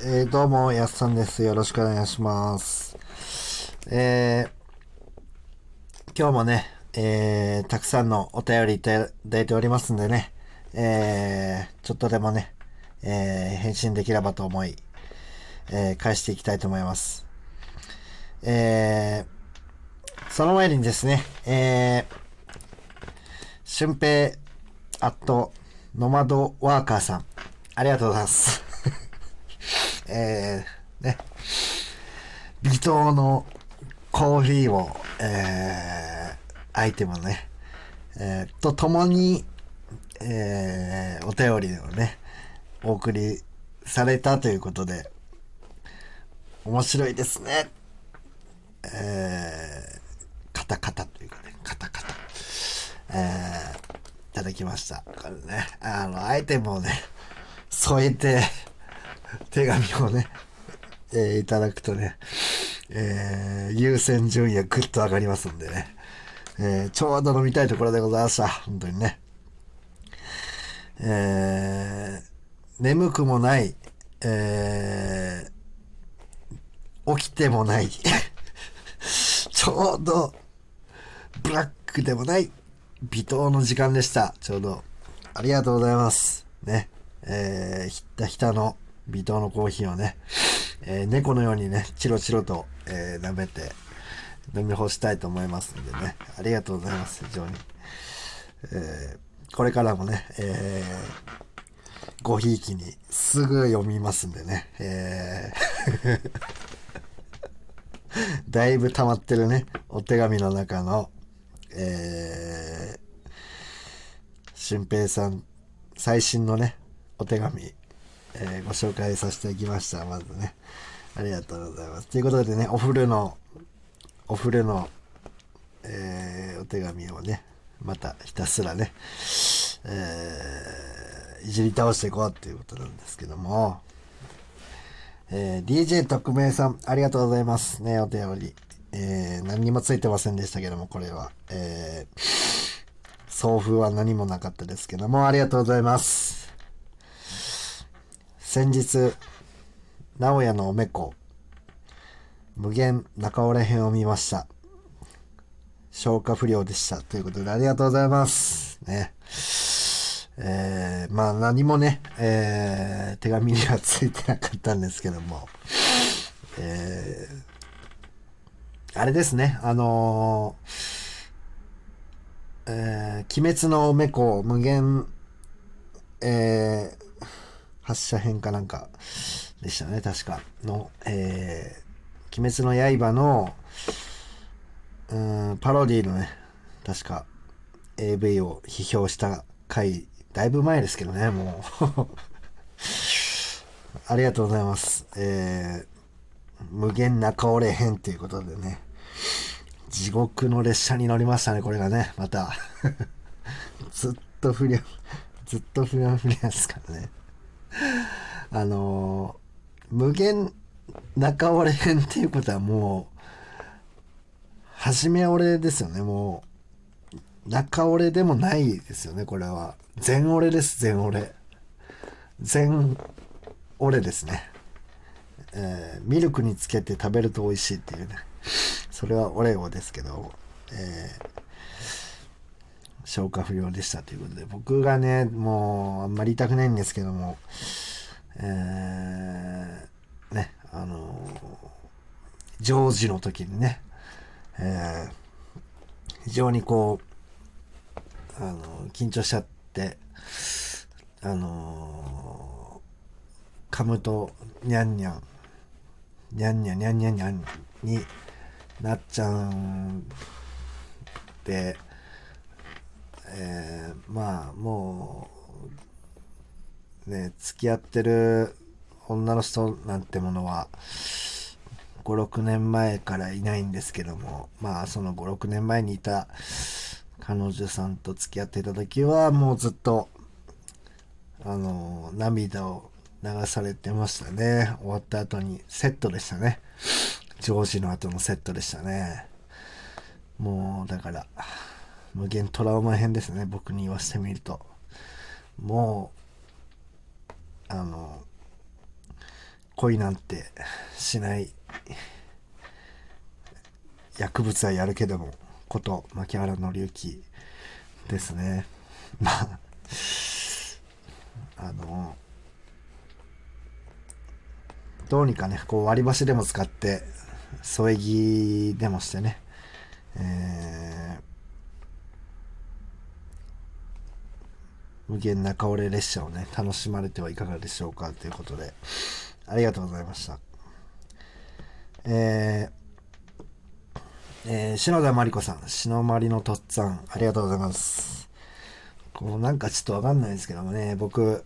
えー、どうも、やすさんです。よろしくお願いします。えー、今日もね、えー、たくさんのお便りいただいておりますんでね、えー、ちょっとでもね、えー、返信できればと思い、えー、返していきたいと思います。えー、その前にですね、えー、俊平、アット、ノマドワーカーさん、ありがとうございます。えー、ね、微糖のコーヒーを、えー、アイテムね、えー、とともに、えー、お便りをね、お送りされたということで、面白いですね。えー、カタカタというかね、カタカタ。えー、いただきました。これね、あの、アイテムをね、添えて、手紙をね、えーいただくとね、えー優先順位がぐっと上がりますんでね、えーちょうど飲みたいところでございました。本当にね。えー眠くもない、えー起きてもない、ちょうど、ブラックでもない、微糖の時間でした。ちょうど。ありがとうございます。ね。えーひったひたの微糖のコーヒーをね、えー猫のようにね、チロチロと、えー舐めて飲み干したいと思いますんでね。ありがとうございます。非常に。えーこれからもね、えーごひいきにすぐ読みますんでね。えー だいぶ溜まってるね、お手紙の中の、えー、俊平さん、最新のね、お手紙、えーご紹介させていきました。まずね。ありがとうございます。ということでね、お風呂の、お風呂の、えーお手紙をね、またひたすらね、えーいじり倒していこうっていうことなんですけども、えー DJ 特命さん、ありがとうございます。ね、お便り。えー何にもついてませんでしたけども、これは。えー送付は何もなかったですけども、ありがとうございます。先日、直哉のおめこ、無限中折れ編を見ました。消化不良でした。ということで、ありがとうございます。ね。えー、まあ何もね、えー、手紙にはついてなかったんですけども、えー、あれですね、あのー、え、鬼滅のおめこ無限、えー、発射編かなんかでしたね、確か。の、えー、鬼滅の刃の、うん、パロディのね、確か AV を批評した回、だいぶ前ですけどね、もう。ありがとうございます。えー、無限中折れ編ということでね、地獄の列車に乗りましたね、これがね、また。ずっと不良、ずっと不良不良ですからね。あの無限中折れ編っていうことはもう、初め折れですよね、もう。中折れでもないですよね、これは。全折れです、全折れ。全折れですね。えーミルクにつけて食べると美味しいっていうね。それはオレオですけど、えー消化不良でしたということで、僕がね、もうあんまり言いたくないんですけども、えーね、あのー、ジョージの時にね、えー非常にこう、あのー緊張しちゃって、あのー噛むと、にゃんにゃん、にゃんにゃんにゃんにゃんにゃんになっちゃうんで、えーまあもうね付き合ってる女の人なんてものは56年前からいないんですけどもまあその56年前にいた彼女さんと付き合っていた時はもうずっとあの涙を流されてましたね。終わった後にセットでしたね。ジョージの後のセットでしたね。もうだから無限トラウマ編ですね僕に言わせてみると。もうあの恋なんてしない薬物はやるけどもこと牧原紀之ですね。まああのどうにかねこう割り箸でも使って添え木でもしてね、え無限中折れ列車をね楽しまれてはいかがでしょうかということで。ありがとうございました。えー、えー、篠田真理子さん。篠まりのとっつぁん。ありがとうございます。こうなんかちょっとわかんないですけどもね。僕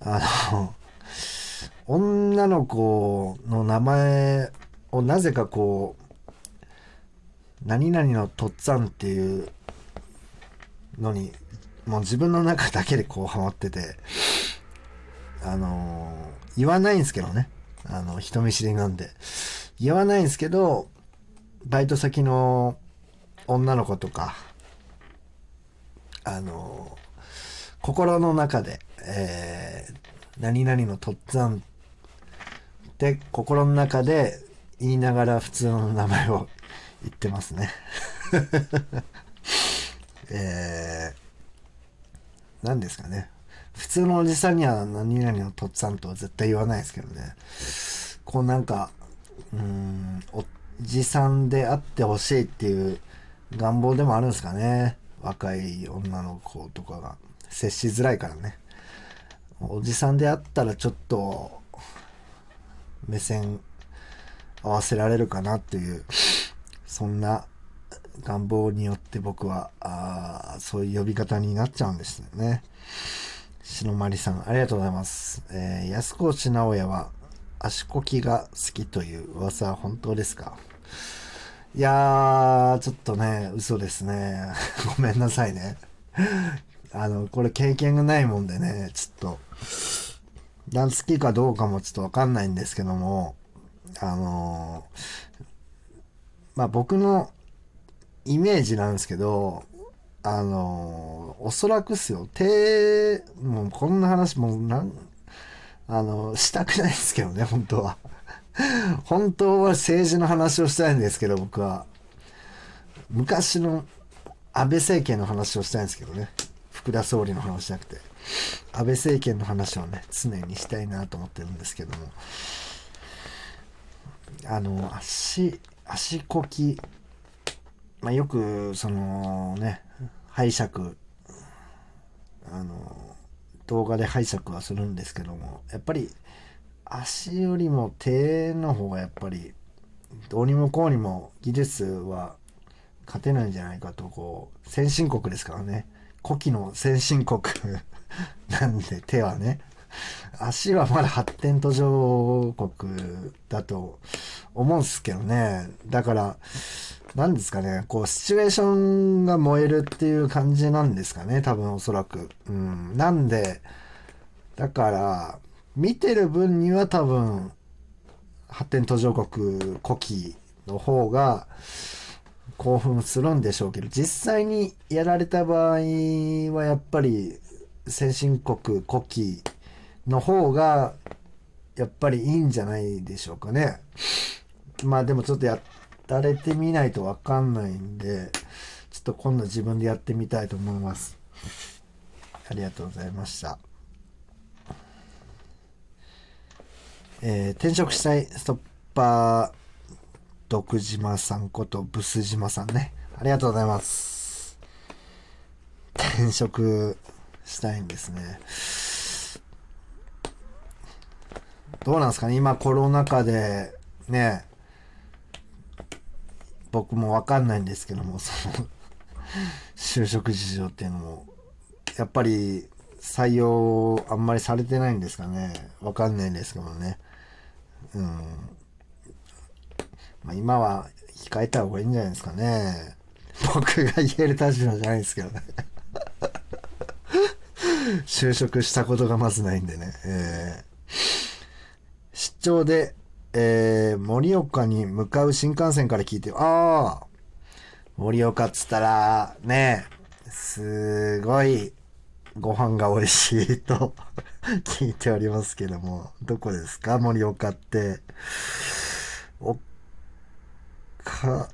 あの女の子の名前をなぜかこう何々のとっつぁんっていうのにもう自分の中だけでこうハマっててあのー、言わないんですけどね。あの人見知りなんで。言わないんですけどバイト先の女の子とかあのー、心の中で、えー、何々のとっつぁんって心の中で言いながら普通の名前を言ってますね。えー、何ですかね。普通のおじさんには何々のとっつぁんとは絶対言わないですけどね。こうなんか、うん、おじさんであってほしいっていう願望でもあるんですかね。若い女の子とかが。接しづらいからね。おじさんであったらちょっと、目線合わせられるかなっていう、そんな願望によって僕は、あそういう呼び方になっちゃうんですよね。篠まりさん、ありがとうございます。えー、安河内直也は足こきが好きという噂は本当ですか？いやー、ちょっとね、嘘ですね。ごめんなさいね。あの、これ経験がないもんでね、ちょっと、好きかどうかもちょっとわかんないんですけども、あのー、まあ僕のイメージなんですけど、あのー、おそらくっすよ、手、もうこんな話もなん、あの、したくないですけどね、本当は。本当は政治の話をしたいんですけど、僕は。昔の安倍政権の話をしたいんですけどね。福田総理の話じゃなくて。安倍政権の話をね、常にしたいなと思ってるんですけども。あの、足、足こき、まあ、よく、そのね、拝借、あの、動画で拝借はするんですけども、やっぱり、足よりも手の方がやっぱり、どうにもこうにも技術は勝てないんじゃないかと、こう、先進国ですからね。古希の先進国 なんで手はね。足はまだ発展途上国だと思うんですけどね。だから、何ですかね、こう、シチュエーションが燃えるっていう感じなんですかね、多分おそらく。うん。なんで、だから、見てる分には多分、発展途上国古希の方が興奮するんでしょうけど、実際にやられた場合はやっぱり先進国古希の方がやっぱりいいんじゃないでしょうかね。まあでもちょっとやっられてみないとわかんないんで、ちょっと今度自分でやってみたいと思います。ありがとうございました。えー、転職したいストッパー、徳島さんことブス島さんね。ありがとうございます。転職したいんですね。どうなんですかね？今コロナ禍でね僕もわかんないんですけどもその 就職事情っていうのも。やっぱり採用あんまりされてないんですかね。わかんないんですけどね。うん。まあ今は控えた方がいいんじゃないですかね。僕が言える立場じゃないですけどね。就職したことがまずないんでね。えー。出張で、えー、盛岡に向かう新幹線から聞いて、ああ、盛岡っつったら、ね、すごいご飯が美味しいと 聞いておりますけども、どこですか？盛岡って。おか、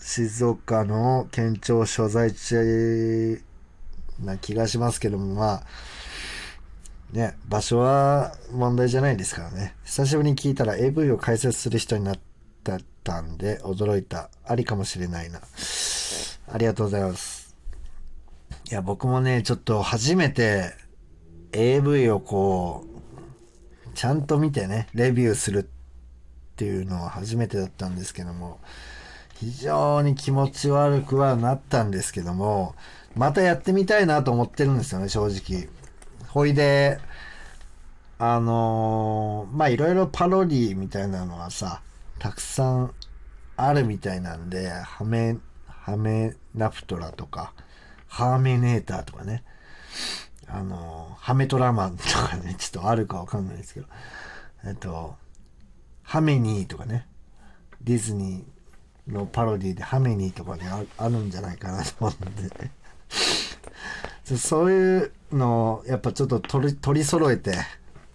静岡の県庁所在地な気がしますけども、まあ、ね、場所は問題じゃないですからね。久しぶりに聞いたら AV を解説する人になったんで驚いた。ありかもしれないな。ありがとうございます。いや、僕もね、ちょっと初めて AV をこう、ちゃんと見てね、レビューするっていうのは初めてだったんですけども、非常に気持ち悪くはなったんですけども、またやってみたいなと思ってるんですよね、正直。ほいで、あのー、まあ、いろいろパロディみたいなのはさ、たくさんあるみたいなんで、ハメ、ハメナプトラとか、ハーメネーターとかね、あの、ハメトラマンとかね、ちょっとあるかわかんないですけど、えっと、ハメニーとかね、ディズニーのパロディでハメニーとかね、あるんじゃないかなと思うんで。そういうのをやっぱちょっと取り取り揃えて、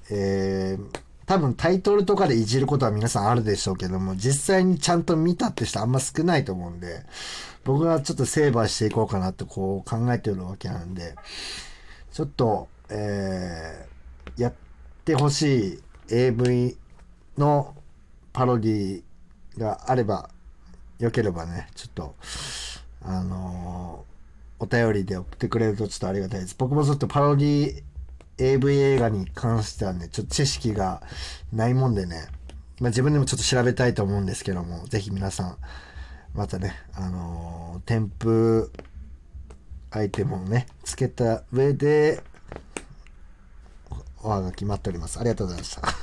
えー、多分タイトルとかでいじることは皆さんあるでしょうけども、実際にちゃんと見たって人あんま少ないと思うんで、僕はちょっとセーバーしていこうかなってこう考えてるわけなんで、ちょっと、えー、やってほしい AV のパロディがあれば、よければね、ちょっと、あのー、お便りで送ってくれるとちょっとありがたいです。僕もちょっとパロディ AV 映画に関してはね、ちょっと知識がないもんでね、まあ、自分でもちょっと調べたいと思うんですけども、ぜひ皆さん、またね、あのー、添付アイテムをね、つけた上で、おはがき待っております。ありがとうございました。